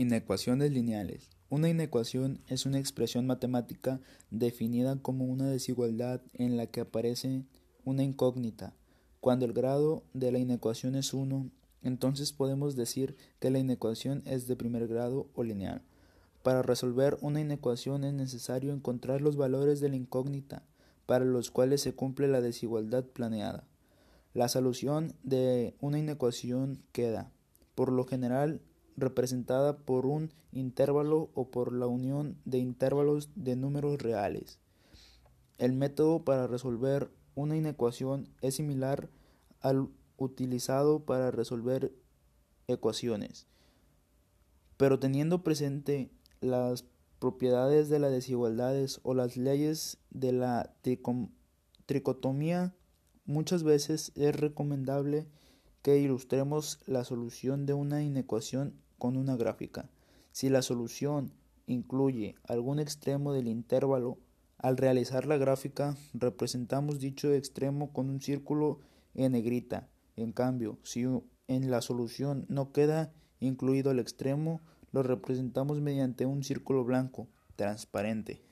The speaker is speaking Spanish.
Inecuaciones lineales. Una inecuación es una expresión matemática definida como una desigualdad en la que aparece una incógnita. Cuando el grado de la inecuación es 1, entonces podemos decir que la inecuación es de primer grado o lineal. Para resolver una inecuación es necesario encontrar los valores de la incógnita para los cuales se cumple la desigualdad planeada. La solución de una inecuación queda, por lo general, representada por un intervalo o por la unión de intervalos de números reales. El método para resolver una inecuación es similar al utilizado para resolver ecuaciones, pero teniendo presente las propiedades de las desigualdades o las leyes de la tricotomía, muchas veces es recomendable que ilustremos la solución de una inecuación con una gráfica. Si la solución incluye algún extremo del intervalo, al realizar la gráfica representamos dicho extremo con un círculo en negrita. En cambio, si en la solución no queda incluido el extremo, lo representamos mediante un círculo blanco, transparente.